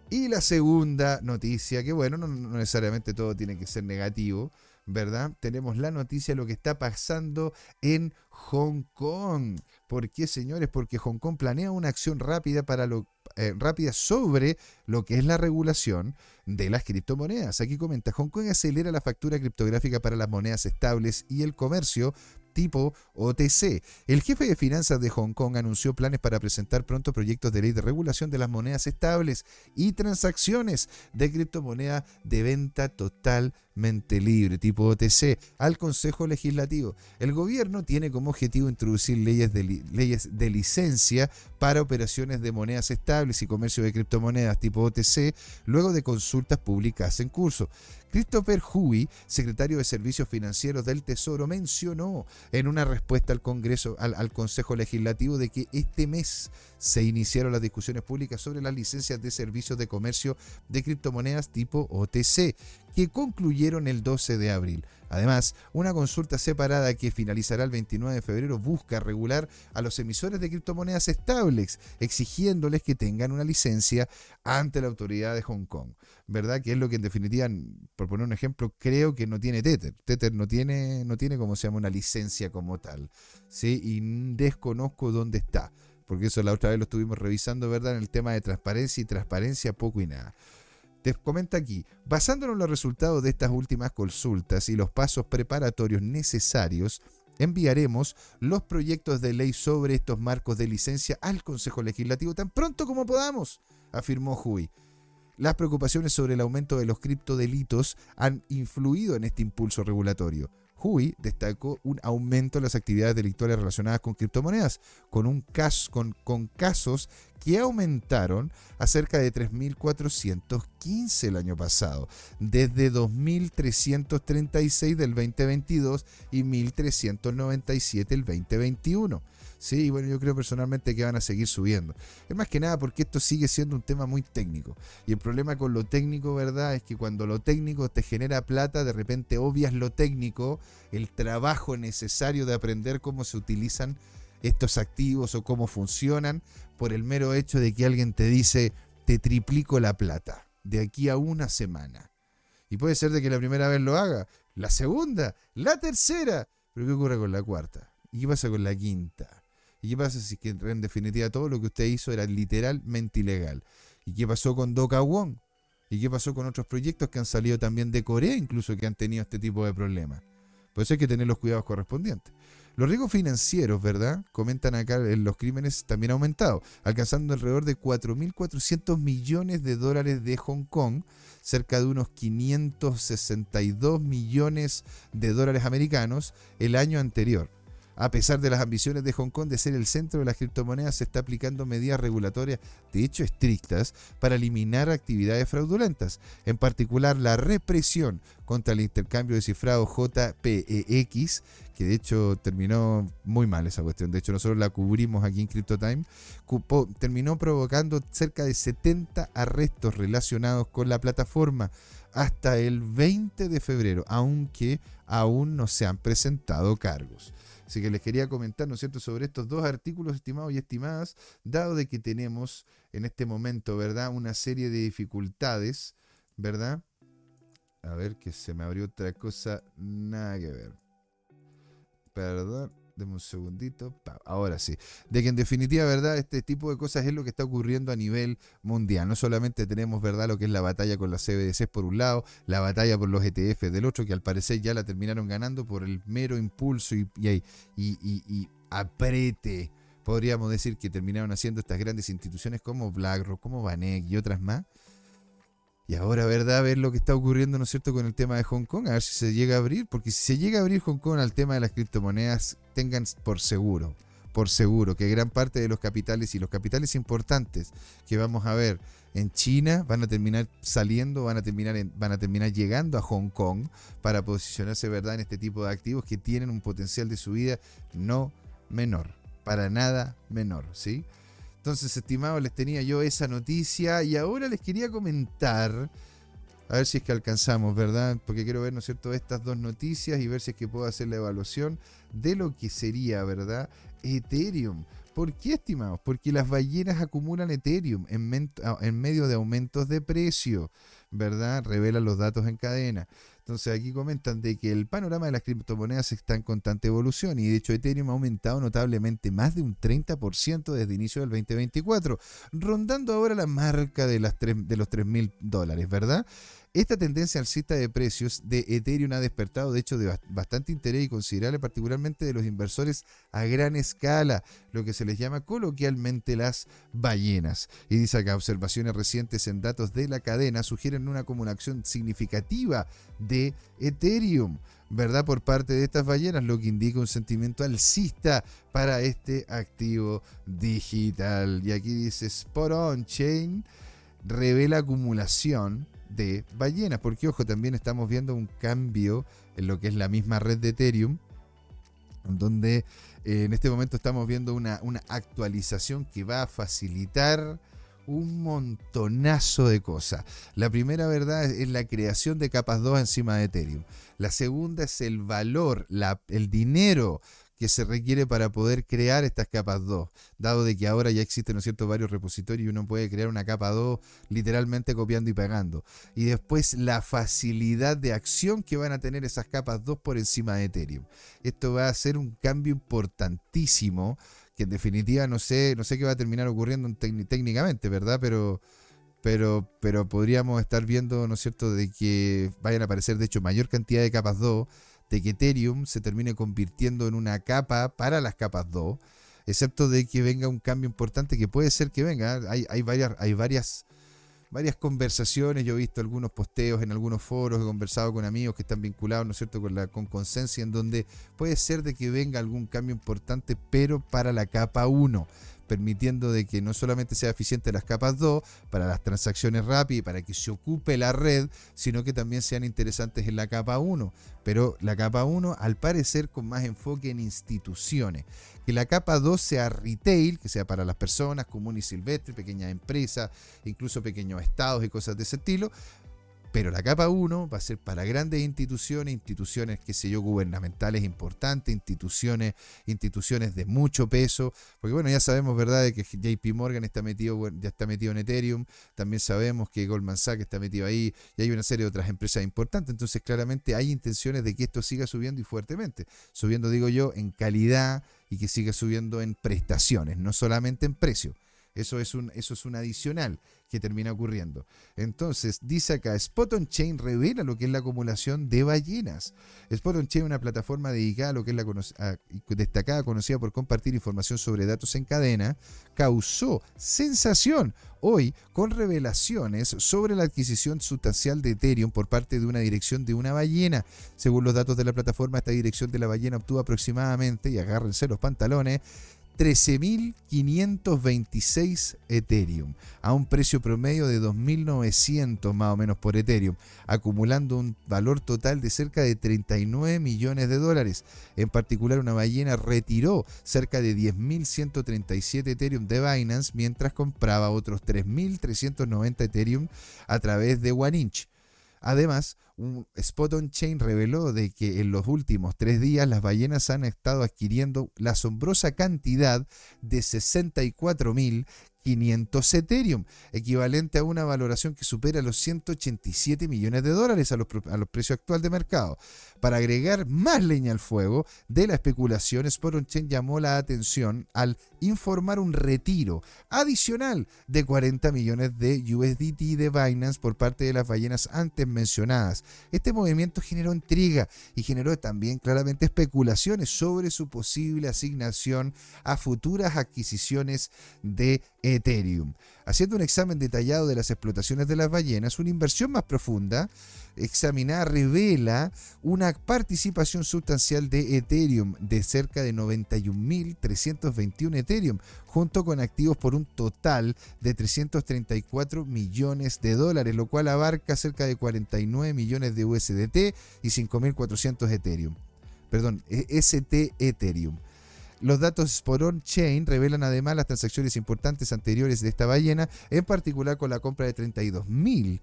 Y la segunda noticia, que bueno, no, no necesariamente todo tiene que ser negativo, ¿verdad? Tenemos la noticia de lo que está pasando en Hong Kong. ¿Por qué, señores? Porque Hong Kong planea una acción eh, rápida sobre lo que es la regulación de las criptomonedas. Aquí comenta, Hong Kong acelera la factura criptográfica para las monedas estables y el comercio tipo OTC. El jefe de finanzas de Hong Kong anunció planes para presentar pronto proyectos de ley de regulación de las monedas estables y transacciones de criptomoneda de venta totalmente libre, tipo OTC, al Consejo Legislativo. El gobierno tiene como objetivo introducir leyes de, leyes de licencia para operaciones de monedas estables y comercio de criptomonedas tipo OTC, luego de consultas públicas en curso. Christopher Huey, secretario de Servicios Financieros del Tesoro, mencionó en una respuesta al Congreso, al, Consejo Legislativo, de que este mes se iniciaron las discusiones públicas sobre las licencias de servicios de comercio de criptomonedas tipo OTC, que concluyeron el 12 de abril. Además, una consulta separada que finalizará el 29 de febrero busca regular a los emisores de criptomonedas estables, exigiéndoles que tengan una licencia ante la autoridad de Hong Kong. ¿Verdad? Que es lo que en definitiva, por poner un ejemplo, creo que no tiene Tether. Tether no tiene, no tiene como se llama una licencia como tal. ¿sí? Y desconozco dónde está. Porque eso la otra vez lo estuvimos revisando, ¿verdad? En el tema de transparencia y transparencia poco y nada. Te comenta aquí, basándonos en los resultados de estas últimas consultas y los pasos preparatorios necesarios, enviaremos los proyectos de ley sobre estos marcos de licencia al Consejo Legislativo tan pronto como podamos, afirmó Hui. Las preocupaciones sobre el aumento de los criptodelitos han influido en este impulso regulatorio. Hui destacó un aumento en las actividades delictuales relacionadas con criptomonedas, con, un caso, con, con casos que aumentaron a cerca de 3.415 el año pasado, desde 2.336 del 2022 y 1.397 el 2021. Sí, bueno, yo creo personalmente que van a seguir subiendo. Es más que nada porque esto sigue siendo un tema muy técnico. Y el problema con lo técnico, ¿verdad? Es que cuando lo técnico te genera plata, de repente obvias lo técnico, el trabajo necesario de aprender cómo se utilizan estos activos o cómo funcionan, por el mero hecho de que alguien te dice, te triplico la plata de aquí a una semana. Y puede ser de que la primera vez lo haga, la segunda, la tercera. Pero ¿qué ocurre con la cuarta? ¿Y qué pasa con la quinta? ¿Y qué pasa si en definitiva todo lo que usted hizo era literalmente ilegal? ¿Y qué pasó con Doca Wong? ¿Y qué pasó con otros proyectos que han salido también de Corea, incluso que han tenido este tipo de problemas? Por eso hay que tener los cuidados correspondientes. Los riesgos financieros, ¿verdad? Comentan acá, en los crímenes también han aumentado, alcanzando alrededor de 4.400 millones de dólares de Hong Kong, cerca de unos 562 millones de dólares americanos el año anterior. A pesar de las ambiciones de Hong Kong de ser el centro de las criptomonedas, se está aplicando medidas regulatorias, de hecho estrictas, para eliminar actividades fraudulentas, en particular la represión contra el intercambio de cifrado JPEX, que de hecho terminó muy mal esa cuestión. De hecho, nosotros la cubrimos aquí en CryptoTime. Terminó provocando cerca de 70 arrestos relacionados con la plataforma hasta el 20 de febrero, aunque aún no se han presentado cargos. Así que les quería comentar, ¿no es cierto?, sobre estos dos artículos, estimados y estimadas, dado de que tenemos en este momento, ¿verdad?, una serie de dificultades, ¿verdad? A ver, que se me abrió otra cosa, nada que ver. Perdón. Deme un segundito. Ahora sí. De que en definitiva, ¿verdad? Este tipo de cosas es lo que está ocurriendo a nivel mundial. No solamente tenemos, ¿verdad? Lo que es la batalla con las CBDCs por un lado, la batalla por los ETF del otro, que al parecer ya la terminaron ganando por el mero impulso y, y, y, aprete. Podríamos decir que terminaron haciendo estas grandes instituciones como BlackRock, como Vanek y otras más y ahora, ¿verdad? A ver lo que está ocurriendo, ¿no es cierto?, con el tema de Hong Kong, a ver si se llega a abrir, porque si se llega a abrir Hong Kong al tema de las criptomonedas, tengan por seguro, por seguro, que gran parte de los capitales y los capitales importantes que vamos a ver en China van a terminar saliendo, van a terminar, van a terminar llegando a Hong Kong para posicionarse, ¿verdad?, en este tipo de activos que tienen un potencial de subida no menor, para nada menor, ¿sí? Entonces, estimados, les tenía yo esa noticia y ahora les quería comentar, a ver si es que alcanzamos, ¿verdad? Porque quiero ver, ¿no es cierto?, estas dos noticias y ver si es que puedo hacer la evaluación de lo que sería, ¿verdad? Ethereum. ¿Por qué, estimados? Porque las ballenas acumulan Ethereum en, en medio de aumentos de precio, ¿verdad? Revelan los datos en cadena. Entonces aquí comentan de que el panorama de las criptomonedas está en constante evolución y de hecho Ethereum ha aumentado notablemente más de un 30% desde inicio del 2024, rondando ahora la marca de, las de los 3.000 dólares, ¿verdad? Esta tendencia alcista de precios de Ethereum ha despertado, de hecho, de bastante interés y considerable, particularmente de los inversores a gran escala, lo que se les llama coloquialmente las ballenas. Y dice que observaciones recientes en datos de la cadena sugieren una acumulación significativa de Ethereum. ¿verdad? Por parte de estas ballenas, lo que indica un sentimiento alcista para este activo digital. Y aquí dice Spot On Chain revela acumulación de ballenas, porque ojo, también estamos viendo un cambio en lo que es la misma red de Ethereum, donde eh, en este momento estamos viendo una, una actualización que va a facilitar un montonazo de cosas. La primera verdad es la creación de capas 2 encima de Ethereum. La segunda es el valor, la, el dinero que se requiere para poder crear estas capas 2, dado de que ahora ya existen ¿no cierto? varios repositorios y uno puede crear una capa 2 literalmente copiando y pegando. Y después la facilidad de acción que van a tener esas capas 2 por encima de Ethereum. Esto va a ser un cambio importantísimo que en definitiva no sé, no sé qué va a terminar ocurriendo técnicamente, ¿verdad? Pero, pero, pero podríamos estar viendo, ¿no cierto?, de que vayan a aparecer, de hecho, mayor cantidad de capas 2 de que Ethereum se termine convirtiendo en una capa para las capas 2, excepto de que venga un cambio importante que puede ser que venga. Hay, varias, hay varias, varias conversaciones, yo he visto algunos posteos en algunos foros, he conversado con amigos que están vinculados, ¿no es cierto?, con la con en donde puede ser de que venga algún cambio importante, pero para la capa 1 permitiendo de que no solamente sea eficiente las capas 2 para las transacciones rápidas para que se ocupe la red, sino que también sean interesantes en la capa 1. Pero la capa 1 al parecer con más enfoque en instituciones. Que la capa 2 sea retail, que sea para las personas comunes y silvestres, pequeñas empresas, incluso pequeños estados y cosas de ese estilo, pero la capa 1 va a ser para grandes instituciones, instituciones, qué sé yo, gubernamentales importantes, instituciones, instituciones de mucho peso. Porque bueno, ya sabemos, ¿verdad?, que JP Morgan está metido, ya está metido en Ethereum. También sabemos que Goldman Sachs está metido ahí. Y hay una serie de otras empresas importantes. Entonces, claramente hay intenciones de que esto siga subiendo y fuertemente. Subiendo, digo yo, en calidad y que siga subiendo en prestaciones, no solamente en precio. Eso es un, eso es un adicional que termina ocurriendo. Entonces, dice acá, Spot on Chain revela lo que es la acumulación de ballenas. Spot on Chain una plataforma dedicada a lo que es la destacada, conocida por compartir información sobre datos en cadena, causó sensación hoy con revelaciones sobre la adquisición sustancial de Ethereum por parte de una dirección de una ballena. Según los datos de la plataforma, esta dirección de la ballena obtuvo aproximadamente, y agárrense los pantalones, 13.526 Ethereum, a un precio promedio de 2.900 más o menos por Ethereum, acumulando un valor total de cerca de 39 millones de dólares. En particular, una ballena retiró cerca de 10.137 Ethereum de Binance mientras compraba otros 3.390 Ethereum a través de OneInch. Además, un Spot on Chain reveló de que en los últimos tres días las ballenas han estado adquiriendo la asombrosa cantidad de 64 mil 500 Ethereum, equivalente a una valoración que supera los 187 millones de dólares a los, precios actuales de mercado. Para agregar más leña al fuego de la especulación, Chain llamó la atención al informar un retiro adicional de 40 millones de USDT de Binance por parte de las ballenas antes mencionadas. Este movimiento generó intriga y generó también claramente especulaciones sobre su posible asignación a futuras adquisiciones de Ethereum. Haciendo un examen detallado de las explotaciones de las ballenas, una inversión más profunda examinada revela una participación sustancial de Ethereum de cerca de 91.321 Ethereum, junto con activos por un total de 334 millones de dólares, lo cual abarca cerca de 49 millones de USDT y 5.400 Ethereum. Perdón, e, ST Ethereum. Los datos por on-chain revelan además las transacciones importantes anteriores de esta ballena, en particular con la compra de 32.000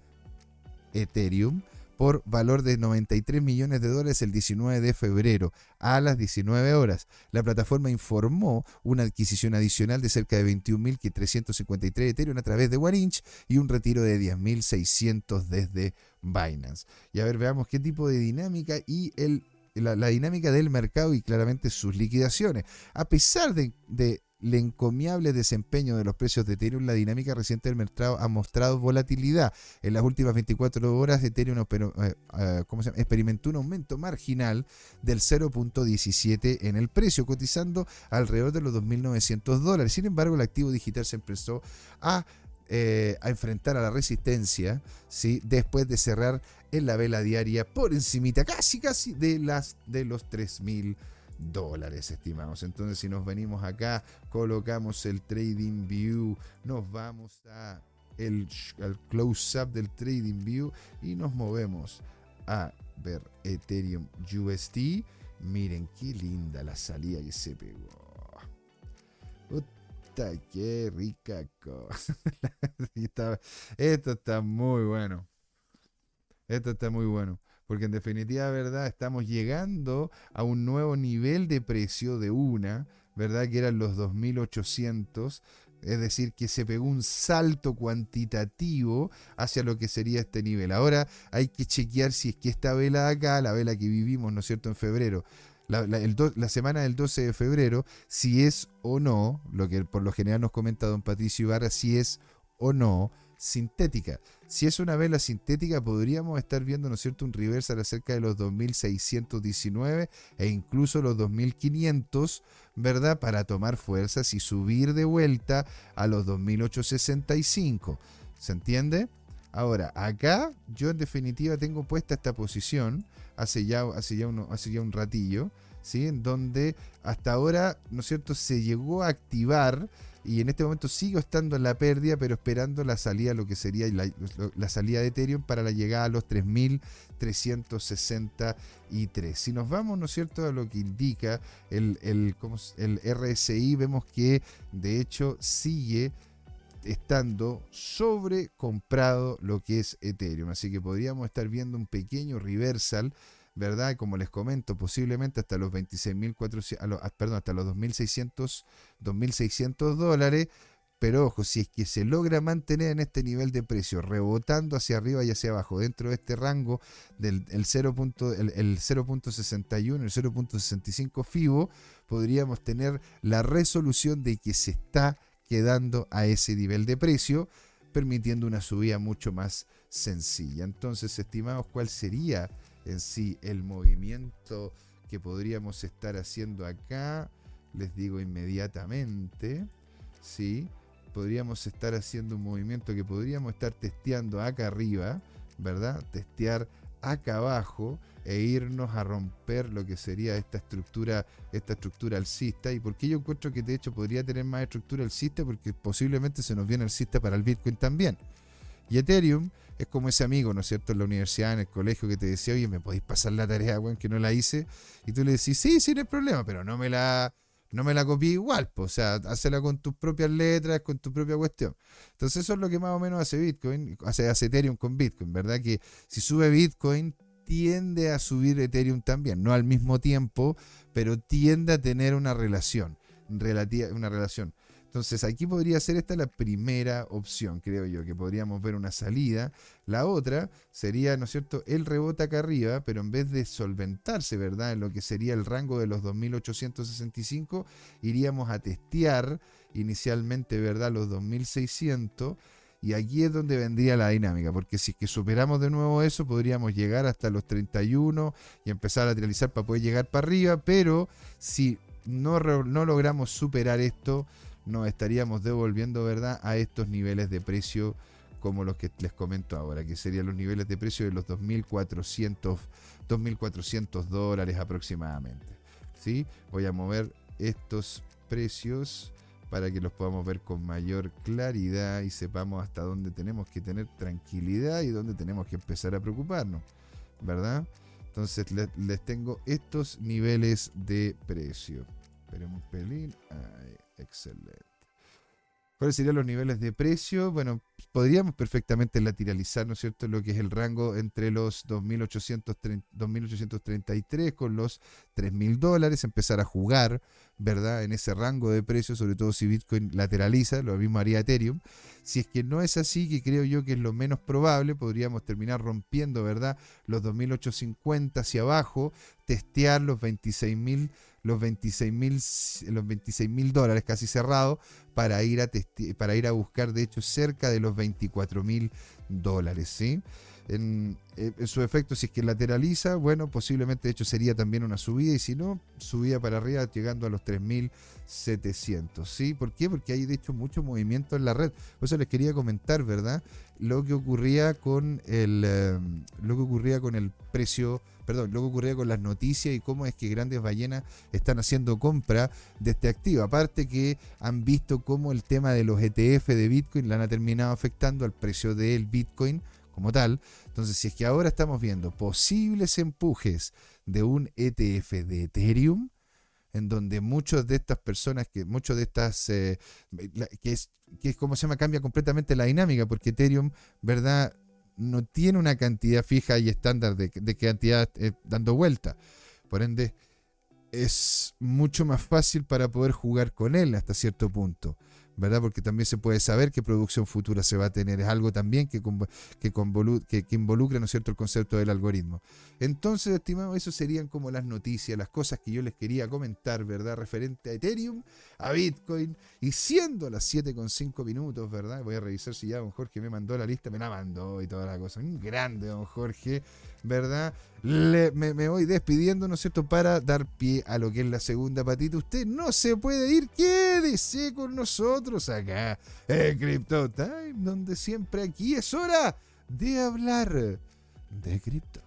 Ethereum por valor de 93 millones de dólares el 19 de febrero a las 19 horas. La plataforma informó una adquisición adicional de cerca de 21.353 Ethereum a través de OneInch y un retiro de 10.600 desde Binance. Y a ver, veamos qué tipo de dinámica y el la, dinámica del mercado y claramente sus liquidaciones. A pesar de, el encomiable desempeño de los precios de Ethereum, la dinámica reciente del mercado ha mostrado volatilidad. En las últimas 24 horas, Ethereum eh, eh, experimentó un aumento marginal del 0.17 en el precio, cotizando alrededor de los 2.900 dólares. Sin embargo, el activo digital se empezó a, eh, a enfrentar a la resistencia ¿sí? después de cerrar en la vela diaria por encimita, casi, casi de, las, de los 3.000 dólares, estimados. Entonces, si nos venimos acá, colocamos el Trading View, nos vamos a el, al close-up del Trading View y nos movemos a ver Ethereum USD. Miren qué linda la salida que se pegó. Qué rica cosa. Esto está muy bueno. Esto está muy bueno porque en definitiva, ¿verdad? Estamos llegando a un nuevo nivel de precio de una, ¿verdad? Que eran los 2.800, es decir, que se pegó un salto cuantitativo hacia lo que sería este nivel. Ahora hay que chequear si es que esta vela de acá, la vela que vivimos, ¿no es cierto?, en febrero, la, la, semana del 12 de febrero, si es o no, lo que por lo general nos comenta don Patricio Ibarra, si es o no sintética. Si es una vela sintética, podríamos estar viendo, ¿no es cierto?, un reversal acerca de los 2619 e incluso los 2500, ¿verdad?, para tomar fuerzas y subir de vuelta a los 2865. ¿Se entiende? Ahora, acá yo en definitiva tengo puesta esta posición hace ya, hace ya, uno, hace ya un ratillo, ¿sí? En donde hasta ahora, ¿no es cierto?, se llegó a activar y en este momento sigo estando en la pérdida, pero esperando la salida, lo que sería la, salida de Ethereum para la llegada a los 3.363. Si nos vamos, ¿no es cierto?, a lo que indica el, el, el RSI, vemos que de hecho sigue estando sobrecomprado lo que es Ethereum. Así que podríamos estar viendo un pequeño reversal ¿verdad? Como les comento, posiblemente hasta los 26.400, ah, perdón, hasta los 2.600, 2.600 dólares, pero ojo, si es que se logra mantener en este nivel de precio, rebotando hacia arriba y hacia abajo, dentro de este rango del el 0.61, el, el 0.65 FIBO, podríamos tener la resolución de que se está quedando a ese nivel de precio, permitiendo una subida mucho más sencilla. Entonces, estimados, ¿cuál sería en sí el movimiento que podríamos estar haciendo acá, les digo inmediatamente, ¿sí? Podríamos estar haciendo un movimiento que podríamos estar testeando acá arriba, ¿verdad? Testear acá abajo e irnos a romper lo que sería esta estructura, esta estructura alcista. ¿Y por qué yo encuentro que de hecho podría tener más estructura alcista? Porque posiblemente se nos viene alcista para el Bitcoin también. Y Ethereum es como ese amigo, ¿no es cierto?, en la universidad, en el colegio, que te decía, oye, ¿me podéis pasar la tarea, weón, que no la hice? Y tú le decís, sí, sí, no hay problema, pero no me la, no me la copié igual, pues, o sea, hazla con tus propias letras, con tu propia cuestión. Entonces eso es lo que más o menos hace Bitcoin, hace, Ethereum con Bitcoin, ¿verdad? Que si sube Bitcoin, tiende a subir Ethereum también, no al mismo tiempo, pero tiende a tener una relación, una relación. Entonces aquí podría ser esta la primera opción, creo yo, que podríamos ver una salida. La otra sería, ¿no es cierto?, el rebote acá arriba, pero en vez de solventarse, ¿verdad?, en lo que sería el rango de los 2865, iríamos a testear inicialmente, ¿verdad?, los 2600. Y aquí es donde vendría la dinámica, porque si es que superamos de nuevo eso, podríamos llegar hasta los 31 y empezar a lateralizar para poder llegar para arriba, pero si no, no logramos superar esto, nos estaríamos devolviendo, ¿verdad?, a estos niveles de precio como los que les comento ahora, que serían los niveles de precio de los 2.400, 2.400 dólares aproximadamente. ¿sí? Voy a mover estos precios para que los podamos ver con mayor claridad y sepamos hasta dónde tenemos que tener tranquilidad y dónde tenemos que empezar a preocuparnos, ¿verdad? Entonces les, tengo estos niveles de precio. Esperemos un pelín. Ahí. Excelente. ¿Cuáles serían los niveles de precio? Bueno, podríamos perfectamente lateralizar, ¿no es cierto?, lo que es el rango entre los 2.833 con los 3.000 dólares, empezar a jugar, ¿verdad?, en ese rango de precios, sobre todo si Bitcoin lateraliza, lo mismo haría Ethereum. Si es que no es así, que creo yo que es lo menos probable, podríamos terminar rompiendo, ¿verdad?, los 2.850 hacia abajo, testear los 26.000 los 26 mil los 26 mil dólares casi cerrado para ir a para ir a buscar de hecho cerca de los 24 mil dólares ¿sí? En, su efecto si es que lateraliza bueno posiblemente de hecho sería también una subida y si no subida para arriba llegando a los 3700 ¿sí? ¿por qué? porque hay de hecho mucho movimiento en la red por eso les quería comentar verdad lo que ocurría con el eh, lo que ocurría con el precio perdón, lo que ocurría con las noticias y cómo es que grandes ballenas están haciendo compra de este activo. Aparte que han visto cómo el tema de los ETF de Bitcoin la han terminado afectando al precio del Bitcoin como tal. Entonces, si es que ahora estamos viendo posibles empujes de un ETF de Ethereum, en donde muchas de estas personas, que muchos de estas, eh, que es, que es como se llama, cambia completamente la dinámica, porque Ethereum, ¿verdad? no tiene una cantidad fija y estándar de, cantidad eh, dando vuelta. Por ende, es mucho más fácil para poder jugar con él hasta cierto punto. ¿Verdad? Porque también se puede saber qué producción futura se va a tener. Es algo también que, que, que, involucra, ¿no cierto?, el concepto del algoritmo. Entonces, estimado, eso serían como las noticias, las cosas que yo les quería comentar, ¿verdad? Referente a Ethereum, a Bitcoin, y siendo las 7,5 minutos, ¿verdad? Voy a revisar si ya don Jorge me mandó la lista, me la mandó y toda la cosa. Un grande, don Jorge. ¿Verdad? me, voy despidiendo, ¿no es cierto?, para dar pie a lo que es la segunda patita. Usted no se puede ir, quédese con nosotros acá en Crypto Time, donde siempre aquí es hora de hablar de criptos.